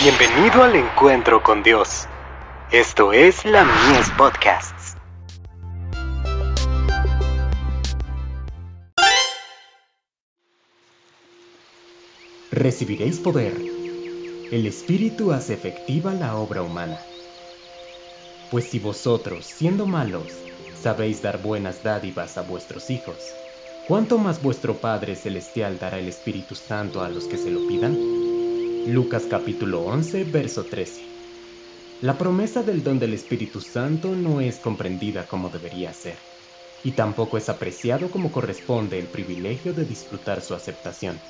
Bienvenido al encuentro con Dios. Esto es la Mies Podcasts. Recibiréis poder. El Espíritu hace efectiva la obra humana. Pues si vosotros, siendo malos, sabéis dar buenas dádivas a vuestros hijos, ¿cuánto más vuestro Padre Celestial dará el Espíritu Santo a los que se lo pidan? Lucas capítulo 11, verso 13. La promesa del don del Espíritu Santo no es comprendida como debería ser, y tampoco es apreciado como corresponde el privilegio de disfrutar su aceptación.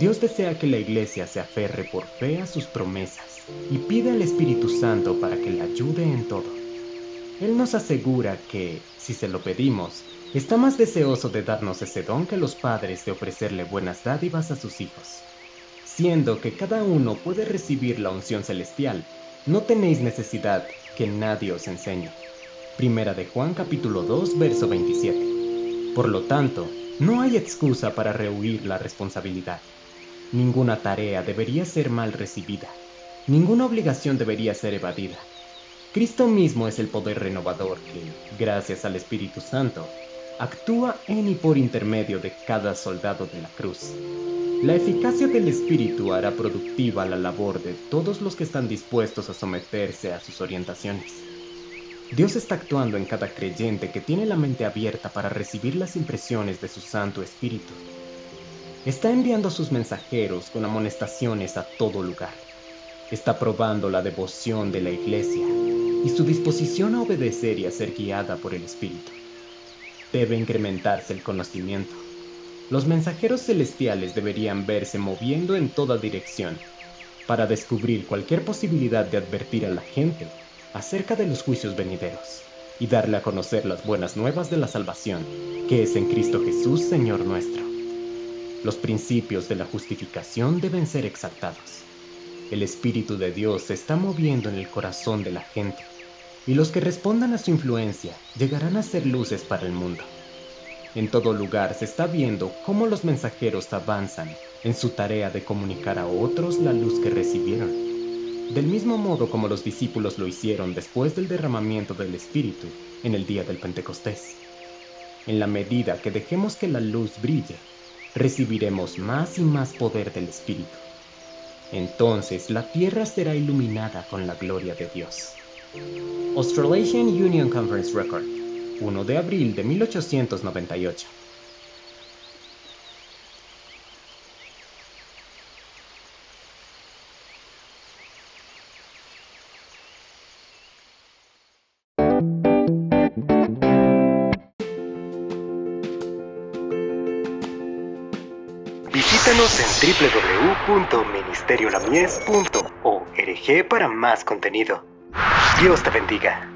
Dios desea que la Iglesia se aferre por fe a sus promesas y pide al Espíritu Santo para que le ayude en todo. Él nos asegura que, si se lo pedimos, está más deseoso de darnos ese don que los padres de ofrecerle buenas dádivas a sus hijos siendo que cada uno puede recibir la unción celestial, no tenéis necesidad que nadie os enseñe. Primera de Juan capítulo 2 verso 27. Por lo tanto, no hay excusa para rehuir la responsabilidad. Ninguna tarea debería ser mal recibida. Ninguna obligación debería ser evadida. Cristo mismo es el poder renovador que, gracias al Espíritu Santo, actúa en y por intermedio de cada soldado de la cruz. La eficacia del Espíritu hará productiva la labor de todos los que están dispuestos a someterse a sus orientaciones. Dios está actuando en cada creyente que tiene la mente abierta para recibir las impresiones de su Santo Espíritu. Está enviando a sus mensajeros con amonestaciones a todo lugar. Está probando la devoción de la Iglesia y su disposición a obedecer y a ser guiada por el Espíritu. Debe incrementarse el conocimiento los mensajeros celestiales deberían verse moviendo en toda dirección para descubrir cualquier posibilidad de advertir a la gente acerca de los juicios venideros y darle a conocer las buenas nuevas de la salvación, que es en Cristo Jesús, Señor nuestro. Los principios de la justificación deben ser exaltados. El Espíritu de Dios se está moviendo en el corazón de la gente, y los que respondan a su influencia llegarán a ser luces para el mundo. En todo lugar se está viendo cómo los mensajeros avanzan en su tarea de comunicar a otros la luz que recibieron, del mismo modo como los discípulos lo hicieron después del derramamiento del Espíritu en el día del Pentecostés. En la medida que dejemos que la luz brille, recibiremos más y más poder del Espíritu. Entonces la tierra será iluminada con la gloria de Dios. Australasian Union Conference Record 1 de abril de 1898. Visítanos en www.ministeriolamies.org para más contenido. Dios te bendiga.